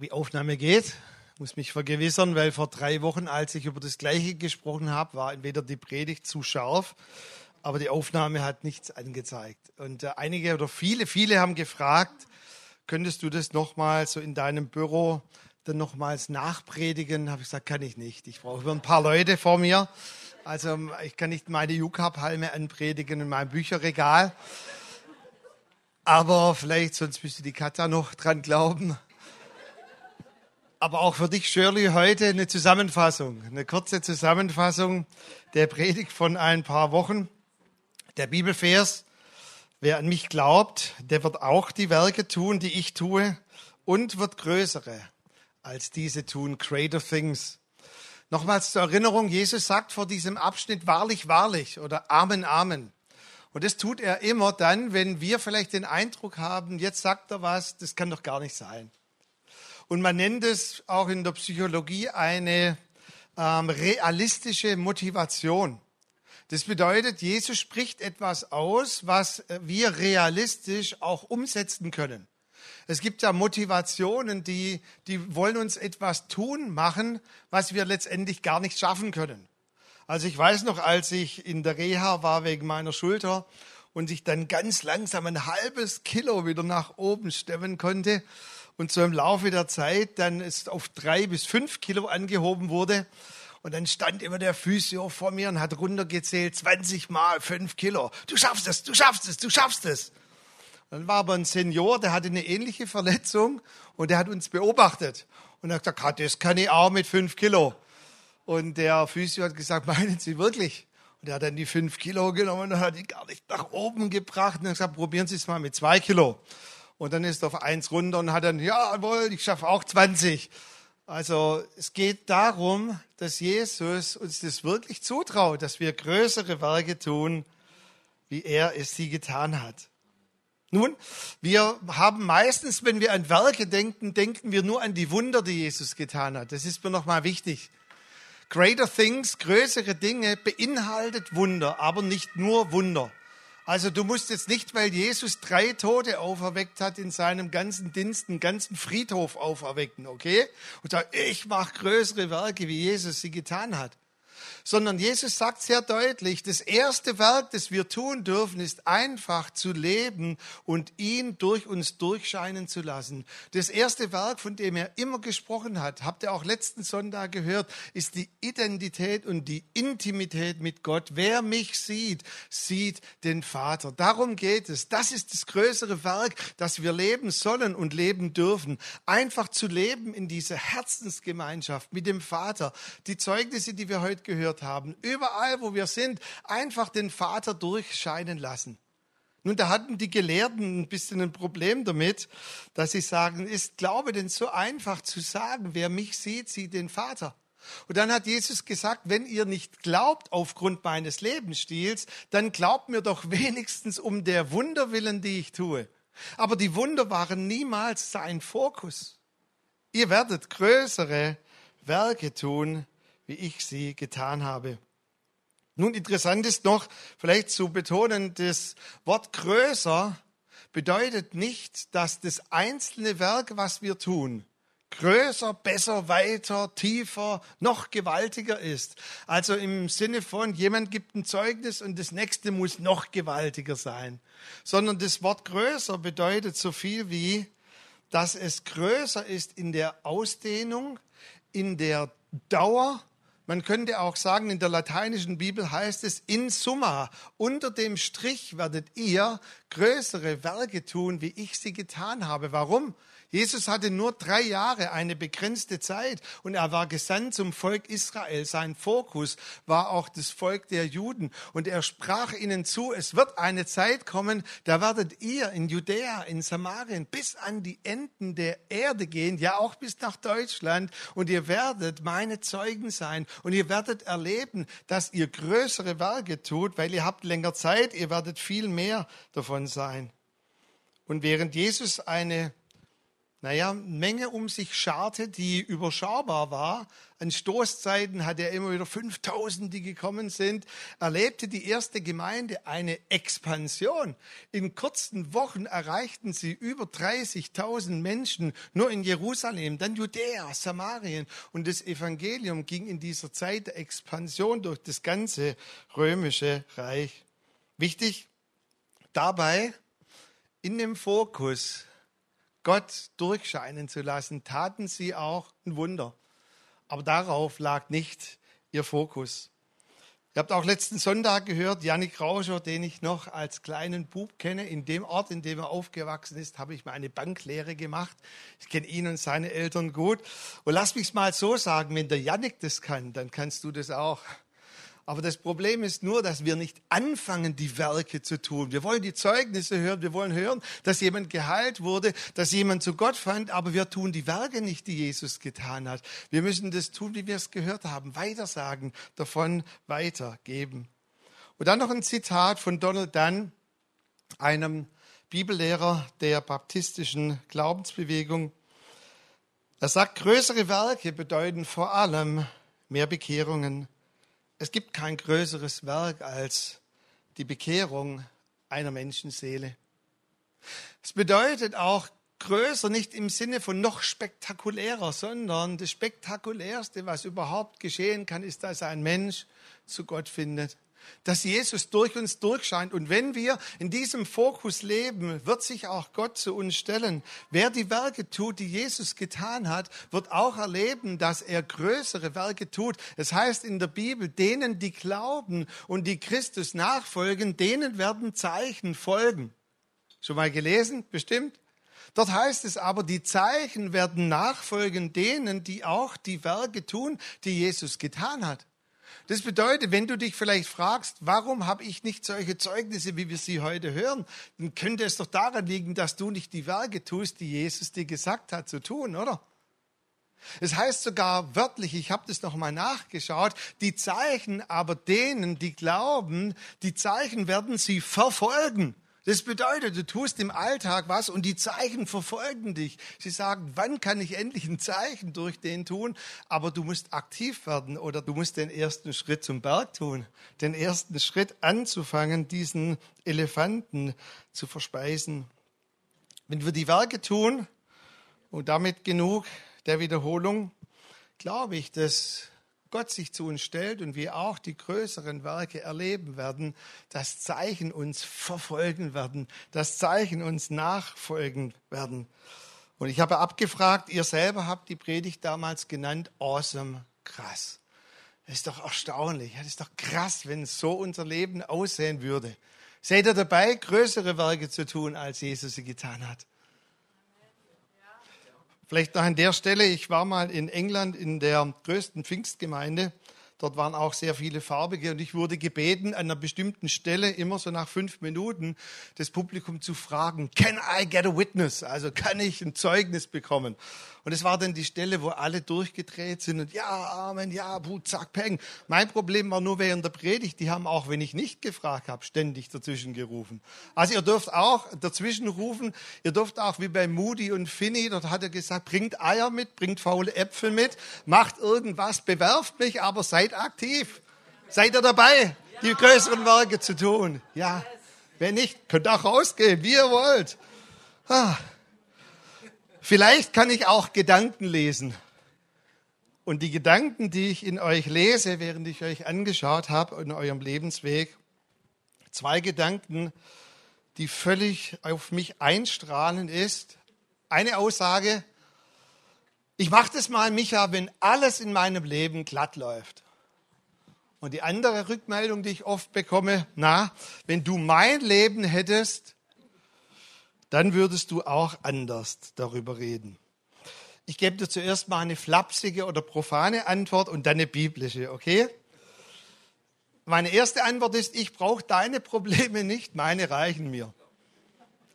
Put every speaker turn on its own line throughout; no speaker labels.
Wie Aufnahme geht, muss mich vergewissern, weil vor drei Wochen, als ich über das Gleiche gesprochen habe, war entweder die Predigt zu scharf, aber die Aufnahme hat nichts angezeigt. Und äh, einige oder viele, viele haben gefragt, könntest du das nochmal so in deinem Büro dann nochmals nachpredigen? Habe ich gesagt, kann ich nicht. Ich brauche ein paar Leute vor mir. Also ich kann nicht meine Juka-Palme anpredigen in meinem Bücherregal. Aber vielleicht, sonst müsste die Katja noch dran glauben. Aber auch für dich, Shirley, heute eine Zusammenfassung, eine kurze Zusammenfassung der Predigt von ein paar Wochen. Der Bibelvers, wer an mich glaubt, der wird auch die Werke tun, die ich tue und wird größere als diese tun, greater things. Nochmals zur Erinnerung, Jesus sagt vor diesem Abschnitt wahrlich, wahrlich oder Amen, Amen. Und das tut er immer dann, wenn wir vielleicht den Eindruck haben, jetzt sagt er was, das kann doch gar nicht sein. Und man nennt es auch in der Psychologie eine ähm, realistische Motivation. Das bedeutet, Jesus spricht etwas aus, was wir realistisch auch umsetzen können. Es gibt ja Motivationen, die, die wollen uns etwas tun machen, was wir letztendlich gar nicht schaffen können. Also ich weiß noch, als ich in der Reha war wegen meiner Schulter und ich dann ganz langsam ein halbes Kilo wieder nach oben stemmen konnte, und so im Laufe der Zeit dann es auf drei bis fünf Kilo angehoben wurde. Und dann stand immer der Physio vor mir und hat runtergezählt, 20 mal fünf Kilo. Du schaffst es, du schaffst es, du schaffst es. Dann war aber ein Senior, der hatte eine ähnliche Verletzung und der hat uns beobachtet. Und er hat gesagt, das kann ich auch mit fünf Kilo. Und der Physio hat gesagt, meinen Sie wirklich? Und er hat dann die fünf Kilo genommen und hat die gar nicht nach oben gebracht und hat gesagt, probieren Sie es mal mit zwei Kilo und dann ist er auf eins runter und hat dann, jawohl, ich schaffe auch 20. Also es geht darum, dass Jesus uns das wirklich zutraut, dass wir größere Werke tun, wie er es sie getan hat. Nun, wir haben meistens, wenn wir an Werke denken, denken wir nur an die Wunder, die Jesus getan hat. Das ist mir nochmal wichtig. Greater Things, größere Dinge, beinhaltet Wunder, aber nicht nur Wunder. Also du musst jetzt nicht, weil Jesus drei Tote auferweckt hat, in seinem ganzen Dienst einen ganzen Friedhof auferwecken, okay? Und sagen, ich mache größere Werke, wie Jesus sie getan hat sondern Jesus sagt sehr deutlich, das erste Werk, das wir tun dürfen, ist einfach zu leben und ihn durch uns durchscheinen zu lassen. Das erste Werk, von dem er immer gesprochen hat, habt ihr auch letzten Sonntag gehört, ist die Identität und die Intimität mit Gott. Wer mich sieht, sieht den Vater. Darum geht es. Das ist das größere Werk, das wir leben sollen und leben dürfen. Einfach zu leben in dieser Herzensgemeinschaft mit dem Vater. Die Zeugnisse, die wir heute gehört gehört haben, überall, wo wir sind, einfach den Vater durchscheinen lassen. Nun, da hatten die Gelehrten ein bisschen ein Problem damit, dass sie sagen, ist Glaube denn so einfach zu sagen, wer mich sieht, sieht den Vater. Und dann hat Jesus gesagt, wenn ihr nicht glaubt aufgrund meines Lebensstils, dann glaubt mir doch wenigstens um der Wunder willen, die ich tue. Aber die Wunder waren niemals sein Fokus. Ihr werdet größere Werke tun, wie ich sie getan habe. Nun, interessant ist noch, vielleicht zu betonen, das Wort größer bedeutet nicht, dass das einzelne Werk, was wir tun, größer, besser, weiter, tiefer, noch gewaltiger ist. Also im Sinne von, jemand gibt ein Zeugnis und das nächste muss noch gewaltiger sein. Sondern das Wort größer bedeutet so viel wie, dass es größer ist in der Ausdehnung, in der Dauer man könnte auch sagen, in der lateinischen Bibel heißt es in summa, unter dem Strich werdet ihr größere Werke tun, wie ich sie getan habe. Warum? Jesus hatte nur drei Jahre, eine begrenzte Zeit, und er war gesandt zum Volk Israel. Sein Fokus war auch das Volk der Juden. Und er sprach ihnen zu, es wird eine Zeit kommen, da werdet ihr in Judäa, in Samarien, bis an die Enden der Erde gehen, ja auch bis nach Deutschland, und ihr werdet meine Zeugen sein. Und ihr werdet erleben, dass ihr größere Werke tut, weil ihr habt länger Zeit, ihr werdet viel mehr davon sein. Und während Jesus eine naja, Menge um sich scharte, die überschaubar war. An Stoßzeiten hat er immer wieder 5000, die gekommen sind. Erlebte die erste Gemeinde eine Expansion. In kurzen Wochen erreichten sie über 30.000 Menschen nur in Jerusalem, dann Judäa, Samarien. Und das Evangelium ging in dieser Zeit der Expansion durch das ganze römische Reich. Wichtig dabei in dem Fokus Gott durchscheinen zu lassen, taten sie auch ein Wunder. Aber darauf lag nicht ihr Fokus. Ihr habt auch letzten Sonntag gehört, Janik Rauscher, den ich noch als kleinen Bub kenne, in dem Ort, in dem er aufgewachsen ist, habe ich mal eine Banklehre gemacht. Ich kenne ihn und seine Eltern gut. Und lass mich mal so sagen, wenn der Janik das kann, dann kannst du das auch. Aber das Problem ist nur, dass wir nicht anfangen, die Werke zu tun. Wir wollen die Zeugnisse hören, wir wollen hören, dass jemand geheilt wurde, dass jemand zu Gott fand, aber wir tun die Werke nicht, die Jesus getan hat. Wir müssen das tun, wie wir es gehört haben, weitersagen, davon weitergeben. Und dann noch ein Zitat von Donald Dunn, einem Bibellehrer der baptistischen Glaubensbewegung. Er sagt, größere Werke bedeuten vor allem mehr Bekehrungen es gibt kein größeres Werk als die Bekehrung einer Menschenseele. Es bedeutet auch größer nicht im Sinne von noch spektakulärer, sondern das Spektakulärste, was überhaupt geschehen kann, ist, dass ein Mensch zu Gott findet dass Jesus durch uns durchscheint. Und wenn wir in diesem Fokus leben, wird sich auch Gott zu uns stellen. Wer die Werke tut, die Jesus getan hat, wird auch erleben, dass er größere Werke tut. Es heißt in der Bibel, denen, die glauben und die Christus nachfolgen, denen werden Zeichen folgen. Schon mal gelesen? Bestimmt? Dort heißt es aber, die Zeichen werden nachfolgen denen, die auch die Werke tun, die Jesus getan hat. Das bedeutet, wenn du dich vielleicht fragst, warum habe ich nicht solche Zeugnisse, wie wir sie heute hören, dann könnte es doch daran liegen, dass du nicht die Werke tust, die Jesus dir gesagt hat zu tun, oder? Es heißt sogar wörtlich, ich habe das nochmal nachgeschaut, die Zeichen aber denen, die glauben, die Zeichen werden sie verfolgen. Das bedeutet, du tust im Alltag was und die Zeichen verfolgen dich. Sie sagen, wann kann ich endlich ein Zeichen durch den tun? Aber du musst aktiv werden oder du musst den ersten Schritt zum Berg tun. Den ersten Schritt anzufangen, diesen Elefanten zu verspeisen. Wenn wir die Werke tun und damit genug der Wiederholung, glaube ich, dass Gott sich zu uns stellt und wir auch die größeren Werke erleben werden, das Zeichen uns verfolgen werden, das Zeichen uns nachfolgen werden. Und ich habe abgefragt, ihr selber habt die Predigt damals genannt, awesome, krass. Das ist doch erstaunlich, das ist doch krass, wenn so unser Leben aussehen würde. Seid ihr dabei, größere Werke zu tun, als Jesus sie getan hat? Vielleicht noch an der Stelle, ich war mal in England in der größten Pfingstgemeinde Dort waren auch sehr viele Farbige und ich wurde gebeten, an einer bestimmten Stelle immer so nach fünf Minuten das Publikum zu fragen, can I get a witness? Also kann ich ein Zeugnis bekommen? Und es war dann die Stelle, wo alle durchgedreht sind und ja, Amen, ja, Buh, zack, peng. Mein Problem war nur während der Predigt, die haben auch, wenn ich nicht gefragt habe, ständig dazwischen gerufen. Also ihr dürft auch dazwischen rufen, ihr dürft auch wie bei Moody und Finny, dort hat er gesagt, bringt Eier mit, bringt faule Äpfel mit, macht irgendwas, bewerft mich, aber seid Seid aktiv. Seid ihr dabei, die größeren Werke zu tun? Ja. Wenn nicht, könnt auch rausgehen, wie ihr wollt. Vielleicht kann ich auch Gedanken lesen. Und die Gedanken, die ich in euch lese, während ich euch angeschaut habe in eurem Lebensweg, zwei Gedanken, die völlig auf mich einstrahlen, ist eine Aussage, ich mache das mal, Micha, wenn alles in meinem Leben glatt läuft. Und die andere Rückmeldung, die ich oft bekomme, na, wenn du mein Leben hättest, dann würdest du auch anders darüber reden. Ich gebe dir zuerst mal eine flapsige oder profane Antwort und dann eine biblische, okay? Meine erste Antwort ist, ich brauche deine Probleme nicht, meine reichen mir.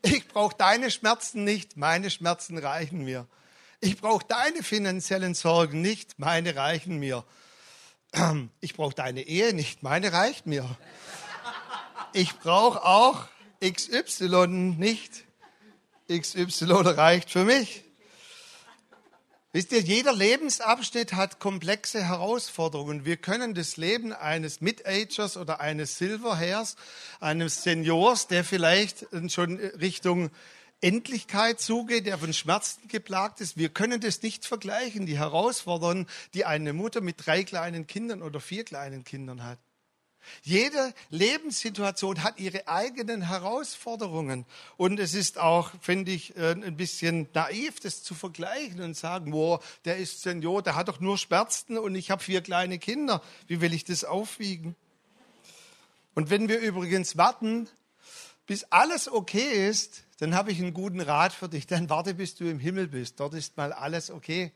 Ich brauche deine Schmerzen nicht, meine Schmerzen reichen mir. Ich brauche deine finanziellen Sorgen nicht, meine reichen mir ich brauche deine Ehe nicht, meine reicht mir. Ich brauche auch XY nicht, XY reicht für mich. Wisst ihr, jeder Lebensabschnitt hat komplexe Herausforderungen. Wir können das Leben eines Mid-Agers oder eines Silverhairs, eines Seniors, der vielleicht schon Richtung Endlichkeit zugeht, der von Schmerzen geplagt ist. Wir können das nicht vergleichen, die Herausforderungen, die eine Mutter mit drei kleinen Kindern oder vier kleinen Kindern hat. Jede Lebenssituation hat ihre eigenen Herausforderungen. Und es ist auch, finde ich, äh, ein bisschen naiv, das zu vergleichen und sagen, boah, der ist Senior, der hat doch nur Schmerzen und ich habe vier kleine Kinder. Wie will ich das aufwiegen? Und wenn wir übrigens warten, bis alles okay ist, dann habe ich einen guten Rat für dich. Dann warte, bis du im Himmel bist. Dort ist mal alles okay.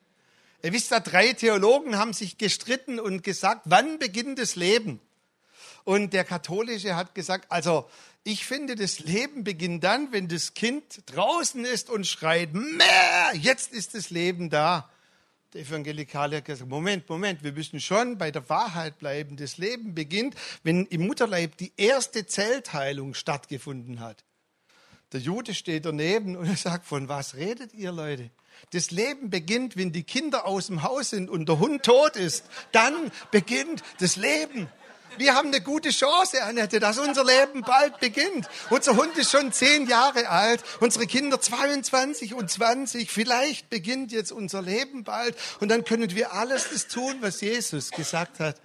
Ihr wisst ja, drei Theologen haben sich gestritten und gesagt, wann beginnt das Leben? Und der Katholische hat gesagt, also ich finde, das Leben beginnt dann, wenn das Kind draußen ist und schreit, Mäh, jetzt ist das Leben da. Der Evangelikale hat gesagt, Moment, Moment, wir müssen schon bei der Wahrheit bleiben. Das Leben beginnt, wenn im Mutterleib die erste Zellteilung stattgefunden hat. Der Jude steht daneben und sagt, von was redet ihr Leute? Das Leben beginnt, wenn die Kinder aus dem Haus sind und der Hund tot ist. Dann beginnt das Leben. Wir haben eine gute Chance, Annette, dass unser Leben bald beginnt. Unser Hund ist schon zehn Jahre alt, unsere Kinder 22 und 20. Vielleicht beginnt jetzt unser Leben bald und dann können wir alles das tun, was Jesus gesagt hat.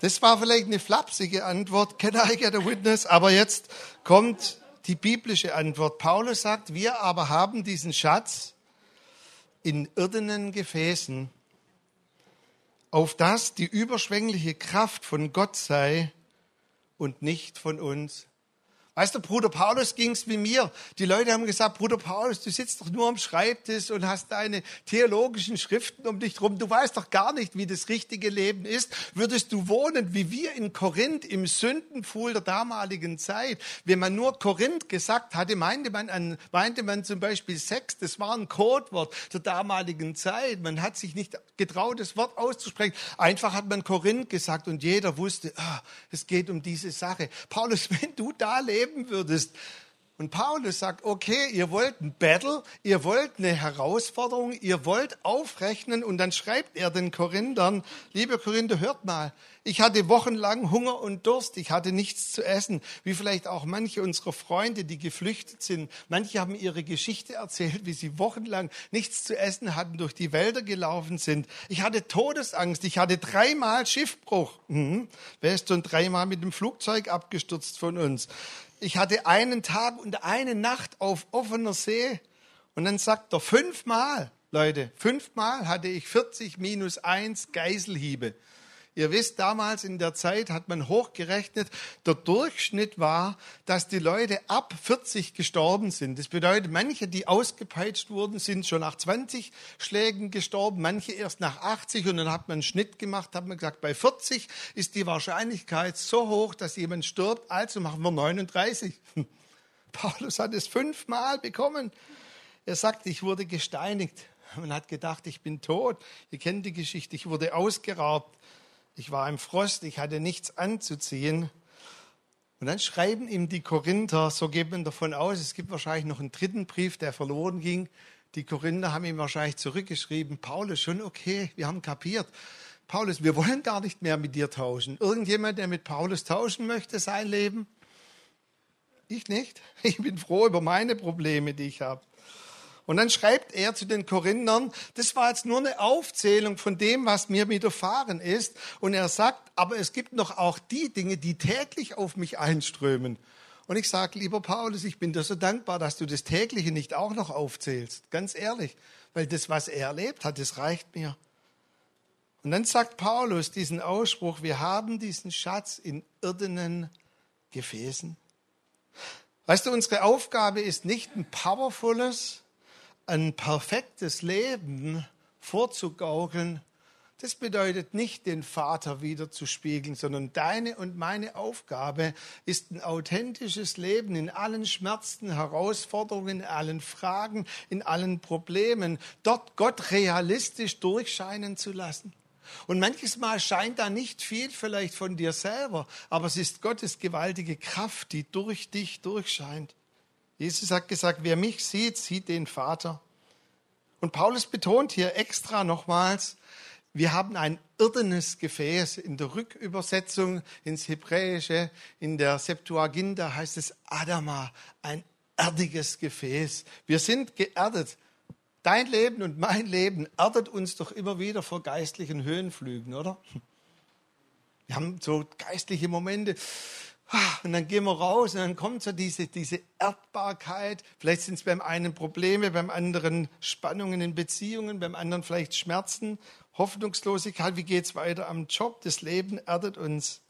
Das war vielleicht eine flapsige Antwort, can I get a witness? Aber jetzt kommt die biblische Antwort. Paulus sagt, wir aber haben diesen Schatz in irdenen Gefäßen auf dass die überschwängliche Kraft von Gott sei und nicht von uns. Weißt du, Bruder Paulus ging's wie mir. Die Leute haben gesagt, Bruder Paulus, du sitzt doch nur am Schreibtisch und hast deine theologischen Schriften um dich drum. Du weißt doch gar nicht, wie das richtige Leben ist. Würdest du wohnen wie wir in Korinth im Sündenpfuhl der damaligen Zeit? Wenn man nur Korinth gesagt hatte, meinte man, an, meinte man zum Beispiel Sex. Das war ein Codewort der damaligen Zeit. Man hat sich nicht getraut, das Wort auszusprechen. Einfach hat man Korinth gesagt und jeder wusste, ah, es geht um diese Sache. Paulus, wenn du da lebst, leben würdest. Und Paulus sagt, okay, ihr wollt ein Battle, ihr wollt eine Herausforderung, ihr wollt aufrechnen und dann schreibt er den Korinthern, liebe Korinther, hört mal, ich hatte wochenlang Hunger und Durst, ich hatte nichts zu essen, wie vielleicht auch manche unserer Freunde, die geflüchtet sind. Manche haben ihre Geschichte erzählt, wie sie wochenlang nichts zu essen hatten, durch die Wälder gelaufen sind. Ich hatte Todesangst, ich hatte dreimal Schiffbruch. Mhm. Wer ist schon dreimal mit dem Flugzeug abgestürzt von uns? ich hatte einen Tag und eine Nacht auf offener See. Und dann sagt er, fünfmal, Leute, fünfmal hatte ich 40 minus 1 Geiselhiebe. Ihr wisst, damals in der Zeit hat man hochgerechnet, der Durchschnitt war, dass die Leute ab 40 gestorben sind. Das bedeutet, manche, die ausgepeitscht wurden, sind schon nach 20 Schlägen gestorben, manche erst nach 80 und dann hat man einen Schnitt gemacht, hat man gesagt, bei 40 ist die Wahrscheinlichkeit so hoch, dass jemand stirbt, also machen wir 39. Paulus hat es fünfmal bekommen. Er sagt, ich wurde gesteinigt. Man hat gedacht, ich bin tot. Ihr kennt die Geschichte. Ich wurde ausgeraubt. Ich war im Frost, ich hatte nichts anzuziehen. Und dann schreiben ihm die Korinther, so geht man davon aus, es gibt wahrscheinlich noch einen dritten Brief, der verloren ging. Die Korinther haben ihm wahrscheinlich zurückgeschrieben, Paulus, schon okay, wir haben kapiert. Paulus, wir wollen gar nicht mehr mit dir tauschen. Irgendjemand, der mit Paulus tauschen möchte, sein Leben? Ich nicht. Ich bin froh über meine Probleme, die ich habe. Und dann schreibt er zu den Korinthern, das war jetzt nur eine Aufzählung von dem, was mir widerfahren ist. Und er sagt, aber es gibt noch auch die Dinge, die täglich auf mich einströmen. Und ich sage, lieber Paulus, ich bin dir so dankbar, dass du das tägliche nicht auch noch aufzählst. Ganz ehrlich. Weil das, was er erlebt hat, das reicht mir. Und dann sagt Paulus diesen Ausspruch, wir haben diesen Schatz in irdenen Gefäßen. Weißt du, unsere Aufgabe ist nicht ein powervolles, ein perfektes Leben vorzugaukeln, das bedeutet nicht, den Vater wiederzuspiegeln, sondern deine und meine Aufgabe ist ein authentisches Leben in allen Schmerzen, Herausforderungen, in allen Fragen, in allen Problemen, dort Gott realistisch durchscheinen zu lassen. Und manches Mal scheint da nicht viel vielleicht von dir selber, aber es ist Gottes gewaltige Kraft, die durch dich durchscheint. Jesus hat gesagt, wer mich sieht, sieht den Vater. Und Paulus betont hier extra nochmals, wir haben ein irdenes Gefäß. In der Rückübersetzung ins Hebräische, in der Septuaginta heißt es Adama, ein erdiges Gefäß. Wir sind geerdet. Dein Leben und mein Leben erdet uns doch immer wieder vor geistlichen Höhenflügen, oder? Wir haben so geistliche Momente. Ah, und dann gehen wir raus und dann kommt so diese, diese Erdbarkeit. Vielleicht sind es beim einen Probleme, beim anderen Spannungen in Beziehungen, beim anderen vielleicht Schmerzen, Hoffnungslosigkeit. Wie geht es weiter am Job? Das Leben erdet uns.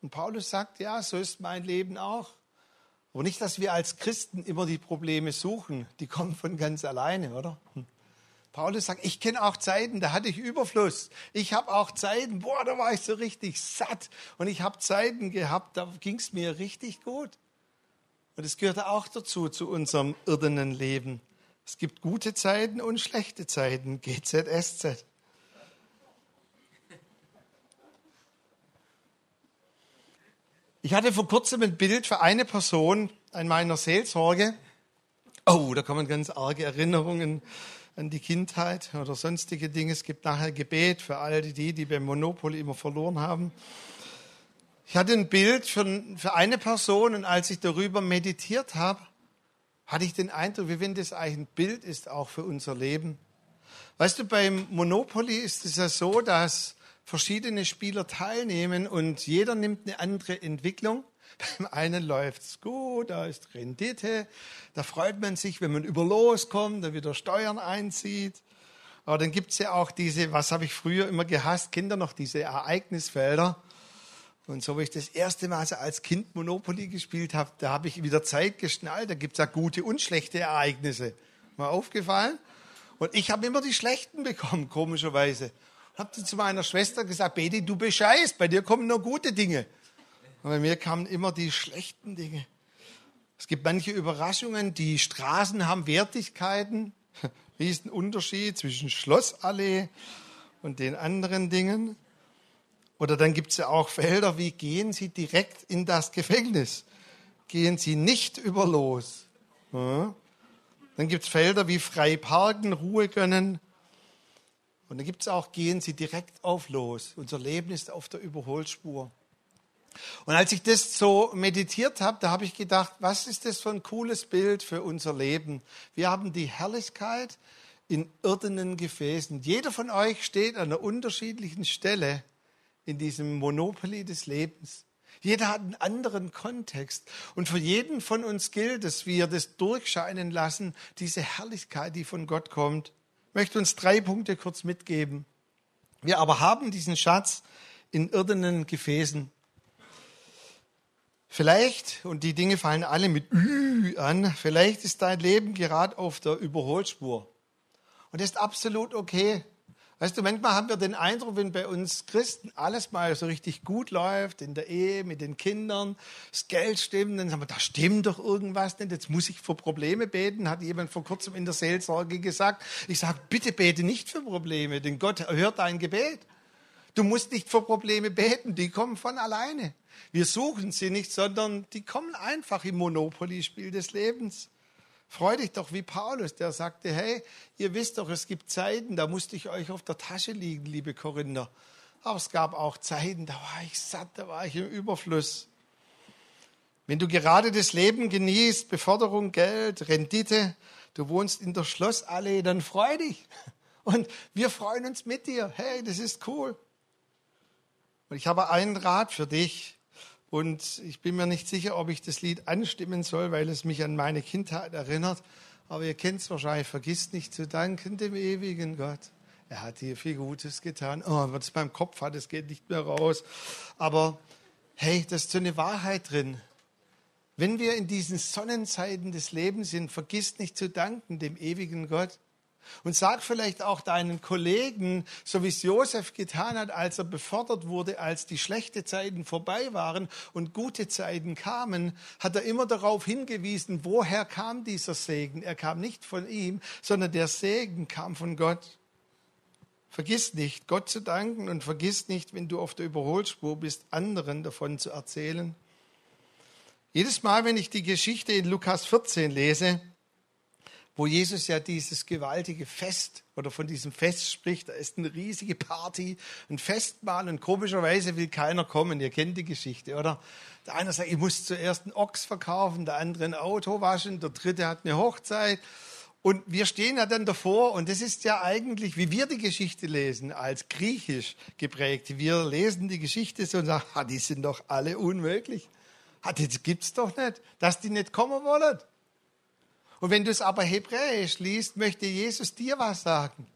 Und Paulus sagt, ja, so ist mein Leben auch. Aber nicht, dass wir als Christen immer die Probleme suchen. Die kommen von ganz alleine, oder? Paulus sagt, ich kenne auch Zeiten, da hatte ich Überfluss. Ich habe auch Zeiten, boah, da war ich so richtig satt. Und ich habe Zeiten gehabt, da ging es mir richtig gut. Und es gehört auch dazu, zu unserem irdenen Leben. Es gibt gute Zeiten und schlechte Zeiten, GZSZ. Ich hatte vor kurzem ein Bild für eine Person an meiner Seelsorge. Oh, da kommen ganz arge Erinnerungen an die Kindheit oder sonstige Dinge. Es gibt nachher Gebet für all die, die beim Monopoly immer verloren haben. Ich hatte ein Bild für, für eine Person und als ich darüber meditiert habe, hatte ich den Eindruck, wie wenn das eigentlich ein Bild ist auch für unser Leben. Weißt du, beim Monopoly ist es ja so, dass verschiedene Spieler teilnehmen und jeder nimmt eine andere Entwicklung. Beim einen läuft es gut, da ist Rendite, da freut man sich, wenn man über Los kommt, da wieder Steuern einzieht. Aber dann gibt es ja auch diese, was habe ich früher immer gehasst, Kinder noch, diese Ereignisfelder. Und so wie ich das erste Mal als Kind Monopoly gespielt habe, da habe ich wieder Zeit geschnallt. Da gibt es ja gute und schlechte Ereignisse. Mal aufgefallen? Und ich habe immer die schlechten bekommen, komischerweise. Habe zu meiner Schwester gesagt, Betty, du bescheißt, bei dir kommen nur gute Dinge. Und bei mir kamen immer die schlechten Dinge. Es gibt manche Überraschungen, die Straßen haben Wertigkeiten. Riesenunterschied zwischen Schlossallee und den anderen Dingen. Oder dann gibt es ja auch Felder, wie gehen Sie direkt in das Gefängnis? Gehen Sie nicht über los. Ja. Dann gibt es Felder wie frei parken, Ruhe gönnen. Und dann gibt es auch, gehen Sie direkt auf los. Unser Leben ist auf der Überholspur. Und als ich das so meditiert habe, da habe ich gedacht, was ist das für ein cooles Bild für unser Leben? Wir haben die Herrlichkeit in irdenen Gefäßen. Jeder von euch steht an einer unterschiedlichen Stelle in diesem Monopoly des Lebens. Jeder hat einen anderen Kontext. Und für jeden von uns gilt dass wir das durchscheinen lassen, diese Herrlichkeit, die von Gott kommt. Ich möchte uns drei Punkte kurz mitgeben. Wir aber haben diesen Schatz in irdenen Gefäßen. Vielleicht, und die Dinge fallen alle mit Ü an, vielleicht ist dein Leben gerade auf der Überholspur. Und das ist absolut okay. Weißt du, manchmal haben wir den Eindruck, wenn bei uns Christen alles mal so richtig gut läuft, in der Ehe, mit den Kindern, das Geld stimmt, dann sagen wir, da stimmt doch irgendwas nicht, jetzt muss ich für Probleme beten, hat jemand vor kurzem in der Seelsorge gesagt. Ich sage, bitte bete nicht für Probleme, denn Gott hört dein Gebet. Du musst nicht für Probleme beten, die kommen von alleine. Wir suchen sie nicht, sondern die kommen einfach im Monopoly-Spiel des Lebens. Freu dich doch wie Paulus, der sagte, hey, ihr wisst doch, es gibt Zeiten, da musste ich euch auf der Tasche liegen, liebe Korinther. Aber es gab auch Zeiten, da war ich satt, da war ich im Überfluss. Wenn du gerade das Leben genießt, Beförderung, Geld, Rendite, du wohnst in der Schlossallee, dann freu dich. Und wir freuen uns mit dir. Hey, das ist cool. Und ich habe einen Rat für dich. Und ich bin mir nicht sicher, ob ich das Lied anstimmen soll, weil es mich an meine Kindheit erinnert. Aber ihr kennt es wahrscheinlich. Vergisst nicht zu danken dem ewigen Gott. Er hat dir viel Gutes getan. Oh, was es beim Kopf hat, es geht nicht mehr raus. Aber hey, da ist so eine Wahrheit drin. Wenn wir in diesen Sonnenzeiten des Lebens sind, vergiss nicht zu danken dem ewigen Gott. Und sag vielleicht auch deinen Kollegen, so wie es Josef getan hat, als er befördert wurde, als die schlechten Zeiten vorbei waren und gute Zeiten kamen, hat er immer darauf hingewiesen, woher kam dieser Segen. Er kam nicht von ihm, sondern der Segen kam von Gott. Vergiss nicht, Gott zu danken und vergiss nicht, wenn du auf der Überholspur bist, anderen davon zu erzählen. Jedes Mal, wenn ich die Geschichte in Lukas 14 lese, wo Jesus ja dieses gewaltige Fest oder von diesem Fest spricht. Da ist eine riesige Party, ein Festmahl und komischerweise will keiner kommen. Ihr kennt die Geschichte, oder? Der eine sagt, ich muss zuerst einen Ochs verkaufen, der andere ein Auto waschen, der dritte hat eine Hochzeit. Und wir stehen ja dann davor und das ist ja eigentlich, wie wir die Geschichte lesen, als griechisch geprägt. Wir lesen die Geschichte so und sagen, die sind doch alle unmöglich. Ah, das gibt's doch nicht, dass die nicht kommen wollen. Und wenn du es aber hebräisch liest, möchte Jesus dir was sagen.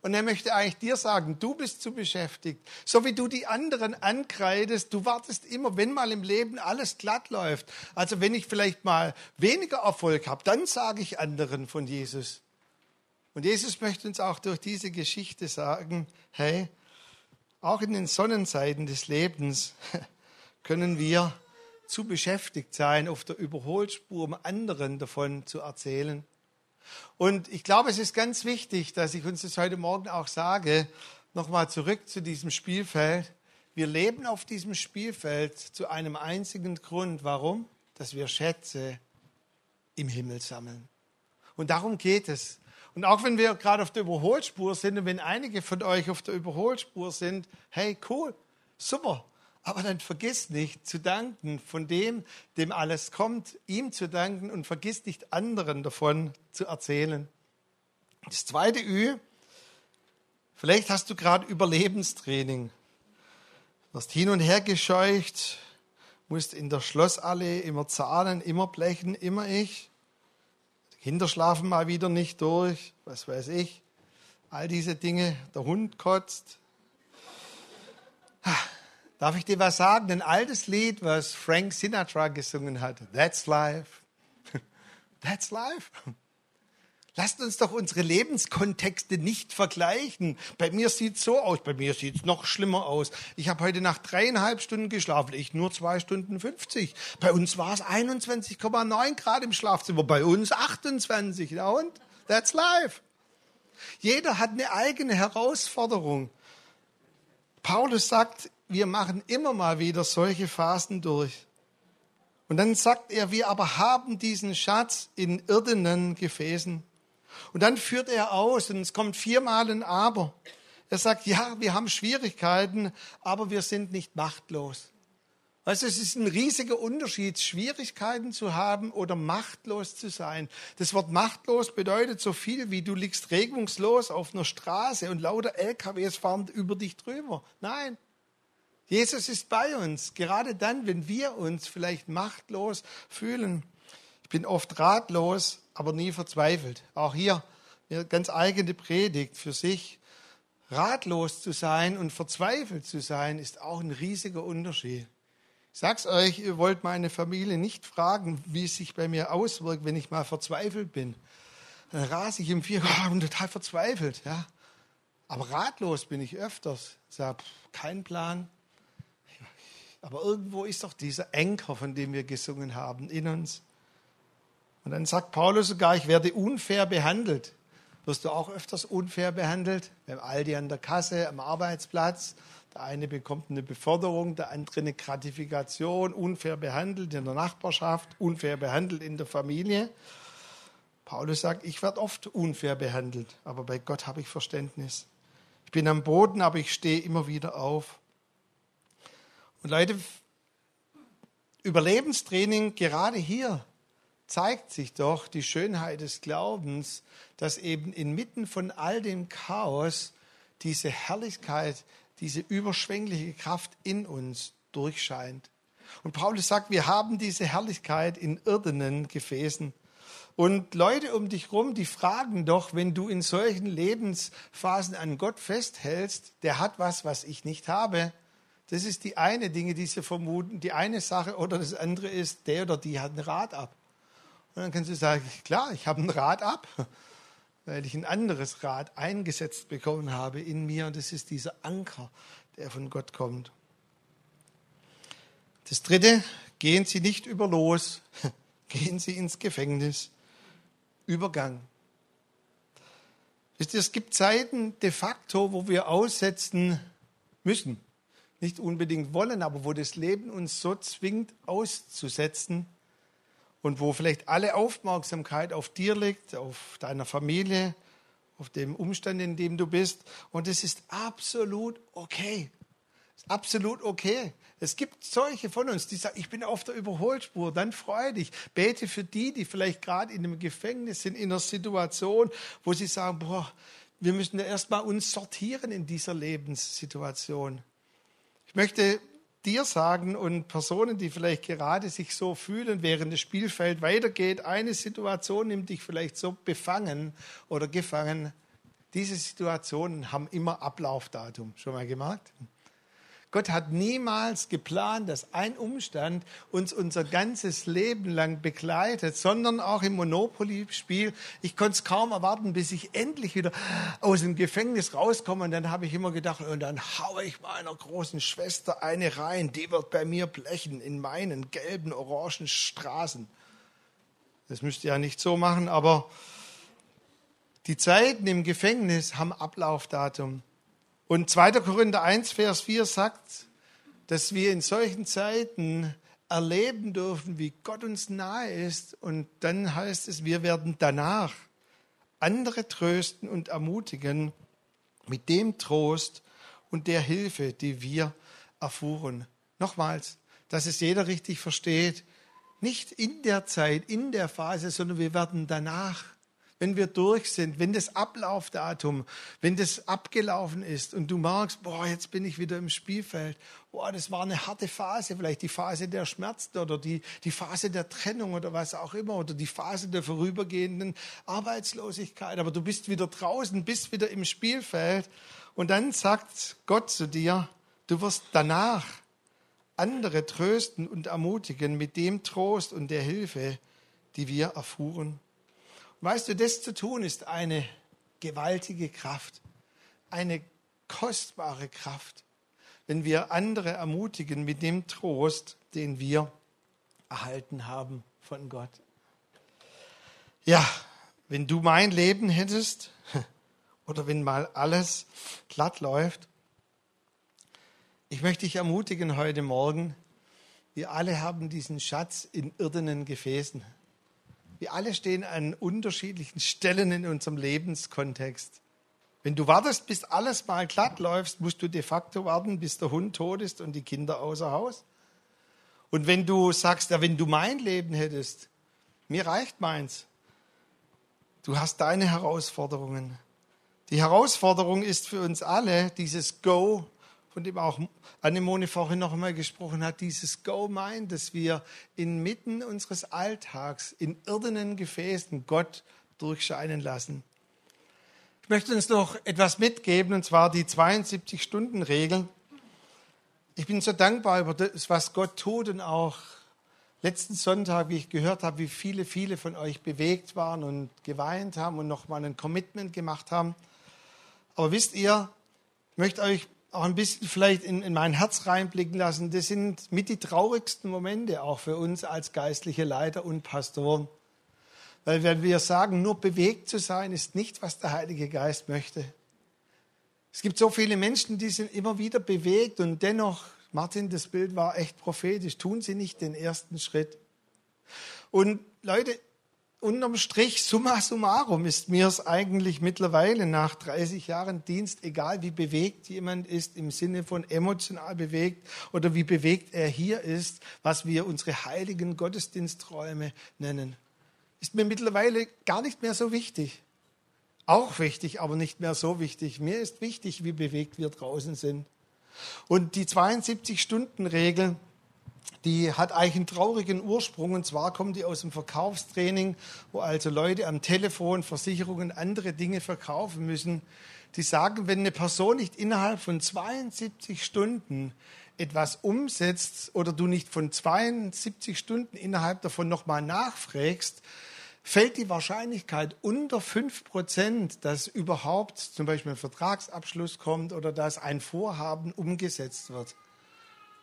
Und er möchte eigentlich dir sagen, du bist zu beschäftigt. So wie du die anderen ankreidest, du wartest immer, wenn mal im Leben alles glatt läuft. Also wenn ich vielleicht mal weniger Erfolg habe, dann sage ich anderen von Jesus. Und Jesus möchte uns auch durch diese Geschichte sagen, hey, auch in den Sonnenseiten des Lebens können wir zu beschäftigt sein, auf der Überholspur, um anderen davon zu erzählen. Und ich glaube, es ist ganz wichtig, dass ich uns das heute Morgen auch sage, nochmal zurück zu diesem Spielfeld. Wir leben auf diesem Spielfeld zu einem einzigen Grund. Warum? Dass wir Schätze im Himmel sammeln. Und darum geht es. Und auch wenn wir gerade auf der Überholspur sind und wenn einige von euch auf der Überholspur sind, hey, cool, super. Aber dann vergiss nicht zu danken von dem, dem alles kommt, ihm zu danken und vergiss nicht anderen davon zu erzählen. Das zweite Ü, vielleicht hast du gerade Überlebenstraining, wirst hin und her gescheucht, musst in der Schlossallee immer zahlen, immer blechen, immer ich. Die Kinder schlafen mal wieder nicht durch, was weiß ich. All diese Dinge, der Hund kotzt. Darf ich dir was sagen? Ein altes Lied, was Frank Sinatra gesungen hat. That's life. That's life. Lasst uns doch unsere Lebenskontexte nicht vergleichen. Bei mir sieht es so aus, bei mir sieht es noch schlimmer aus. Ich habe heute Nacht dreieinhalb Stunden geschlafen, ich nur zwei Stunden 50. Bei uns war es 21,9 Grad im Schlafzimmer, bei uns 28. Ja und? That's life. Jeder hat eine eigene Herausforderung. Paulus sagt, wir machen immer mal wieder solche Phasen durch. Und dann sagt er, wir aber haben diesen Schatz in irdenen Gefäßen. Und dann führt er aus, und es kommt viermal ein Aber. Er sagt, ja, wir haben Schwierigkeiten, aber wir sind nicht machtlos. Also es ist ein riesiger Unterschied, Schwierigkeiten zu haben oder machtlos zu sein. Das Wort machtlos bedeutet so viel wie du liegst regungslos auf einer Straße und lauter LKWs fahren über dich drüber. Nein. Jesus ist bei uns, gerade dann, wenn wir uns vielleicht machtlos fühlen. Ich bin oft ratlos, aber nie verzweifelt. Auch hier eine ganz eigene Predigt für sich. Ratlos zu sein und verzweifelt zu sein, ist auch ein riesiger Unterschied. Ich sag's euch, ihr wollt meine Familie nicht fragen, wie es sich bei mir auswirkt, wenn ich mal verzweifelt bin. Dann rase ich im Vier oh, total verzweifelt, ja. Aber ratlos bin ich öfters. Ich sage, kein Plan. Aber irgendwo ist doch dieser Enker, von dem wir gesungen haben, in uns. Und dann sagt Paulus sogar, ich werde unfair behandelt. Wirst du auch öfters unfair behandelt? Beim Aldi an der Kasse, am Arbeitsplatz, der eine bekommt eine Beförderung, der andere eine Gratifikation, unfair behandelt in der Nachbarschaft, unfair behandelt in der Familie. Paulus sagt, ich werde oft unfair behandelt, aber bei Gott habe ich Verständnis. Ich bin am Boden, aber ich stehe immer wieder auf. Und Leute, Überlebenstraining gerade hier zeigt sich doch die Schönheit des Glaubens, dass eben inmitten von all dem Chaos diese Herrlichkeit diese überschwängliche Kraft in uns durchscheint. Und Paulus sagt, wir haben diese Herrlichkeit in irdenen Gefäßen. Und Leute um dich rum, die fragen doch, wenn du in solchen Lebensphasen an Gott festhältst, der hat was, was ich nicht habe. Das ist die eine Dinge, die sie vermuten, die eine Sache oder das andere ist, der oder die hat ein Rad ab. Und dann kannst du sagen, klar, ich habe ein Rad ab weil ich ein anderes Rad eingesetzt bekommen habe in mir und das ist dieser Anker, der von Gott kommt. Das dritte, gehen Sie nicht über los, gehen Sie ins Gefängnis. Übergang. Es gibt Zeiten de facto, wo wir aussetzen müssen. Nicht unbedingt wollen, aber wo das Leben uns so zwingt, auszusetzen. und wo vielleicht alle Aufmerksamkeit auf dir liegt, auf deiner Familie, auf dem Umstand, in dem du bist. Und es ist absolut okay. Ist absolut okay. Es gibt solche von uns, die sagen, ich bin auf der Überholspur, dann freu dich. Bete für die, die vielleicht gerade in einem Gefängnis sind, in einer Situation, wo sie sagen, boah, wir müssen ja erstmal uns sortieren in dieser Lebenssituation. Ich möchte dir sagen und Personen, die vielleicht gerade sich so fühlen, während das Spielfeld weitergeht, eine Situation nimmt dich vielleicht so befangen oder gefangen. Diese Situationen haben immer Ablaufdatum. Schon mal gemerkt? Gott hat niemals geplant, dass ein Umstand uns unser ganzes Leben lang begleitet, sondern auch im Monopoly-Spiel. Ich konnte es kaum erwarten, bis ich endlich wieder aus dem Gefängnis rauskomme. Und dann habe ich immer gedacht, und dann haue ich meiner großen Schwester eine rein, die wird bei mir blechen in meinen gelben, orangen Straßen. Das müsst ihr ja nicht so machen, aber die Zeiten im Gefängnis haben Ablaufdatum. Und 2. Korinther 1, Vers 4 sagt, dass wir in solchen Zeiten erleben dürfen, wie Gott uns nahe ist. Und dann heißt es, wir werden danach andere trösten und ermutigen mit dem Trost und der Hilfe, die wir erfuhren. Nochmals, dass es jeder richtig versteht, nicht in der Zeit, in der Phase, sondern wir werden danach wenn wir durch sind, wenn das Ablaufdatum, wenn das abgelaufen ist und du merkst, boah, jetzt bin ich wieder im Spielfeld, boah, das war eine harte Phase, vielleicht die Phase der Schmerzen oder die, die Phase der Trennung oder was auch immer oder die Phase der vorübergehenden Arbeitslosigkeit, aber du bist wieder draußen, bist wieder im Spielfeld und dann sagt Gott zu dir, du wirst danach andere trösten und ermutigen mit dem Trost und der Hilfe, die wir erfuhren. Weißt du, das zu tun ist eine gewaltige Kraft, eine kostbare Kraft, wenn wir andere ermutigen mit dem Trost, den wir erhalten haben von Gott. Ja, wenn du mein Leben hättest oder wenn mal alles glatt läuft, ich möchte dich ermutigen heute Morgen, wir alle haben diesen Schatz in irdenen Gefäßen. Wir alle stehen an unterschiedlichen Stellen in unserem Lebenskontext. Wenn du wartest, bis alles mal glatt läuft, musst du de facto warten, bis der Hund tot ist und die Kinder außer Haus. Und wenn du sagst, ja, wenn du mein Leben hättest, mir reicht meins. Du hast deine Herausforderungen. Die Herausforderung ist für uns alle dieses Go von dem auch Annemone vorhin noch einmal gesprochen hat, dieses Go-Mind, dass wir inmitten unseres Alltags in irdenen Gefäßen Gott durchscheinen lassen. Ich möchte uns noch etwas mitgeben, und zwar die 72-Stunden-Regel. Ich bin so dankbar über das, was Gott tut und auch letzten Sonntag, wie ich gehört habe, wie viele, viele von euch bewegt waren und geweint haben und nochmal ein Commitment gemacht haben. Aber wisst ihr, ich möchte euch auch ein bisschen vielleicht in, in mein Herz reinblicken lassen. Das sind mit die traurigsten Momente auch für uns als geistliche Leiter und Pastoren. Weil wenn wir sagen, nur bewegt zu sein, ist nicht, was der Heilige Geist möchte. Es gibt so viele Menschen, die sind immer wieder bewegt und dennoch, Martin, das Bild war echt prophetisch, tun sie nicht den ersten Schritt. Und Leute, unterm Strich, summa summarum, ist mir es eigentlich mittlerweile nach 30 Jahren Dienst, egal wie bewegt jemand ist, im Sinne von emotional bewegt oder wie bewegt er hier ist, was wir unsere heiligen Gottesdiensträume nennen, ist mir mittlerweile gar nicht mehr so wichtig. Auch wichtig, aber nicht mehr so wichtig. Mir ist wichtig, wie bewegt wir draußen sind. Und die 72-Stunden-Regel, die hat eigentlich einen traurigen Ursprung. Und zwar kommt die aus dem Verkaufstraining, wo also Leute am Telefon Versicherungen, andere Dinge verkaufen müssen. Die sagen, wenn eine Person nicht innerhalb von 72 Stunden etwas umsetzt oder du nicht von 72 Stunden innerhalb davon nochmal nachfragst, fällt die Wahrscheinlichkeit unter 5 Prozent, dass überhaupt zum Beispiel ein Vertragsabschluss kommt oder dass ein Vorhaben umgesetzt wird.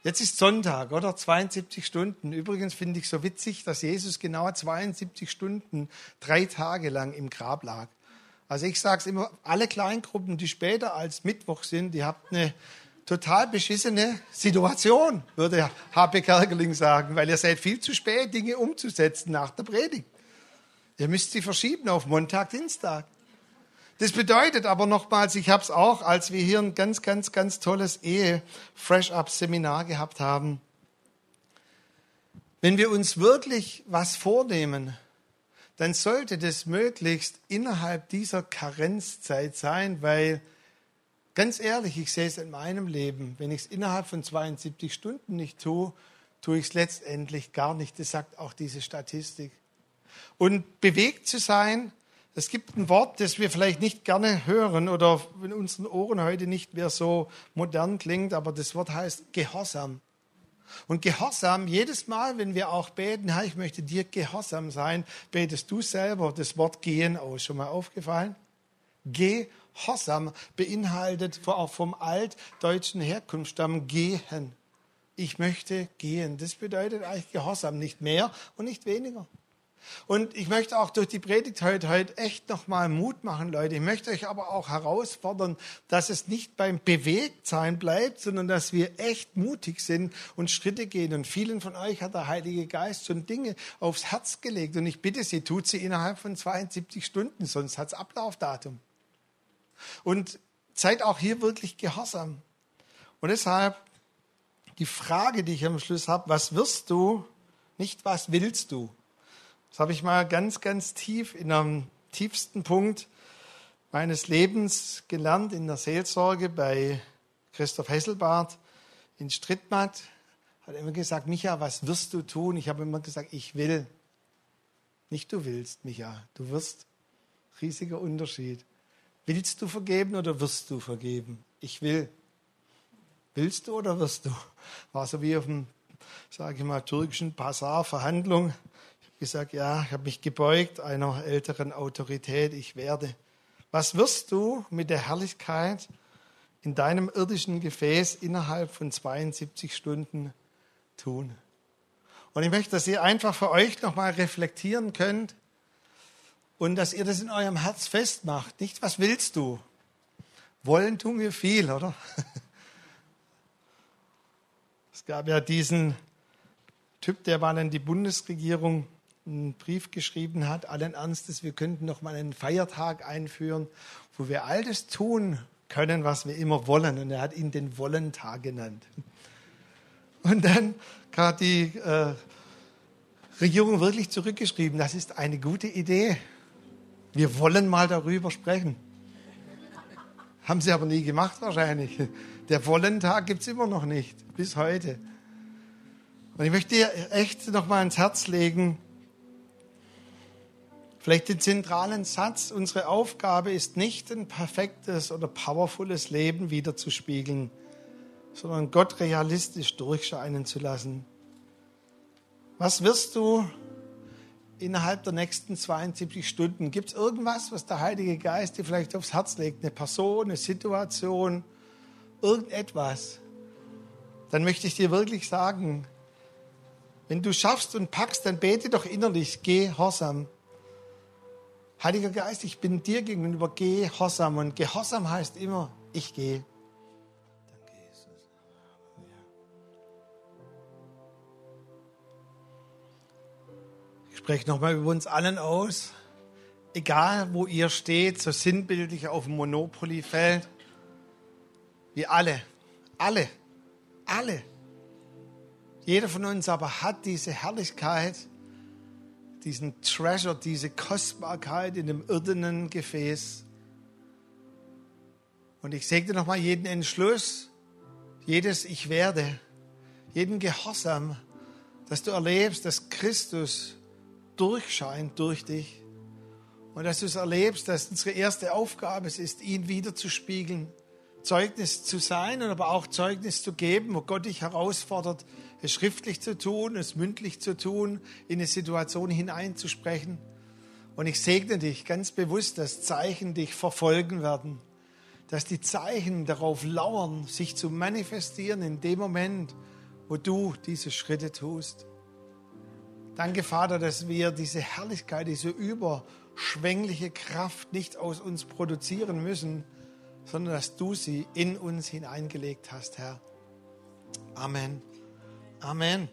Jetzt ist Sonntag, oder? 72 Stunden. Übrigens finde ich so witzig, dass Jesus genau 72 Stunden, drei Tage lang im Grab lag. Also ich sage es immer, alle Kleingruppen, die später als Mittwoch sind, die habt eine total beschissene Situation, würde H.P. Kerkeling sagen, weil ihr seid viel zu spät, Dinge umzusetzen nach der Predigt. Ihr müsst sie verschieben auf Montag, Dienstag. Das bedeutet aber nochmals, ich habe es auch, als wir hier ein ganz, ganz, ganz tolles Ehe-Fresh-Up-Seminar gehabt haben. Wenn wir uns wirklich was vornehmen, dann sollte das möglichst innerhalb dieser Karenzzeit sein, weil ganz ehrlich, ich sehe es in meinem Leben, wenn ich es innerhalb von 72 Stunden nicht tue, tue ich es letztendlich gar nicht. Das sagt auch diese Statistik. Und bewegt zu sein, es gibt ein Wort, das wir vielleicht nicht gerne hören oder in unseren Ohren heute nicht mehr so modern klingt, aber das Wort heißt Gehorsam. Und Gehorsam, jedes Mal, wenn wir auch beten, Herr, ich möchte dir gehorsam sein, betest du selber das Wort gehen aus. Schon mal aufgefallen? Gehorsam beinhaltet auch vom altdeutschen Herkunftsstamm gehen. Ich möchte gehen. Das bedeutet eigentlich Gehorsam, nicht mehr und nicht weniger. Und ich möchte auch durch die Predigt heute, heute echt nochmal Mut machen, Leute. Ich möchte euch aber auch herausfordern, dass es nicht beim Bewegtsein bleibt, sondern dass wir echt mutig sind und Schritte gehen. Und vielen von euch hat der Heilige Geist schon Dinge aufs Herz gelegt. Und ich bitte Sie, tut sie innerhalb von 72 Stunden, sonst hat es Ablaufdatum. Und seid auch hier wirklich gehorsam. Und deshalb die Frage, die ich am Schluss habe, was wirst du, nicht was willst du? Das habe ich mal ganz, ganz tief in einem tiefsten Punkt meines Lebens gelernt in der Seelsorge bei Christoph Hesselbart in Strittmatt. Hat immer gesagt, Micha, was wirst du tun? Ich habe immer gesagt, ich will. Nicht du willst, Micha, du wirst. Riesiger Unterschied. Willst du vergeben oder wirst du vergeben? Ich will. Willst du oder wirst du? War so wie auf dem, sage ich mal, türkischen Bazar, Verhandlung gesagt, ja, ich habe mich gebeugt einer älteren Autorität, ich werde. Was wirst du mit der Herrlichkeit in deinem irdischen Gefäß innerhalb von 72 Stunden tun? Und ich möchte, dass ihr einfach für euch nochmal reflektieren könnt und dass ihr das in eurem Herz festmacht. Nicht, was willst du? Wollen tun wir viel, oder? Es gab ja diesen Typ, der war in die Bundesregierung einen Brief geschrieben hat, allen Ernstes, wir könnten noch mal einen Feiertag einführen, wo wir all das tun können, was wir immer wollen. Und er hat ihn den Wollentag genannt. Und dann hat die äh, Regierung wirklich zurückgeschrieben, das ist eine gute Idee. Wir wollen mal darüber sprechen. Haben sie aber nie gemacht wahrscheinlich. Der Wollentag gibt es immer noch nicht, bis heute. Und ich möchte dir echt noch mal ins Herz legen, Vielleicht den zentralen Satz, unsere Aufgabe ist nicht ein perfektes oder powervolles Leben wiederzuspiegeln, sondern Gott realistisch durchscheinen zu lassen. Was wirst du innerhalb der nächsten 72 Stunden? Gibt es irgendwas, was der Heilige Geist dir vielleicht aufs Herz legt? Eine Person, eine Situation, irgendetwas? Dann möchte ich dir wirklich sagen, wenn du schaffst und packst, dann bete doch innerlich, geh horsam. Heiliger Geist, ich bin dir gegenüber gehorsam. Und Gehorsam heißt immer, ich gehe. Danke. Ich spreche nochmal über uns allen aus. Egal, wo ihr steht, so sinnbildlich auf dem Monopoly-Feld. Wir alle, alle, alle. Jeder von uns aber hat diese Herrlichkeit, diesen Treasure, diese Kostbarkeit in dem irdenen Gefäß. Und ich segne nochmal jeden Entschluss, jedes Ich werde, jeden Gehorsam, dass du erlebst, dass Christus durchscheint durch dich. Und dass du es erlebst, dass unsere erste Aufgabe es ist, ihn wiederzuspiegeln, Zeugnis zu sein und aber auch Zeugnis zu geben, wo Gott dich herausfordert, es schriftlich zu tun, es mündlich zu tun, in eine Situation hineinzusprechen. Und ich segne dich ganz bewusst, dass Zeichen dich verfolgen werden, dass die Zeichen darauf lauern, sich zu manifestieren in dem Moment, wo du diese Schritte tust. Danke, Vater, dass wir diese Herrlichkeit, diese überschwängliche Kraft nicht aus uns produzieren müssen, sondern dass du sie in uns hineingelegt hast, Herr. Amen. Amen.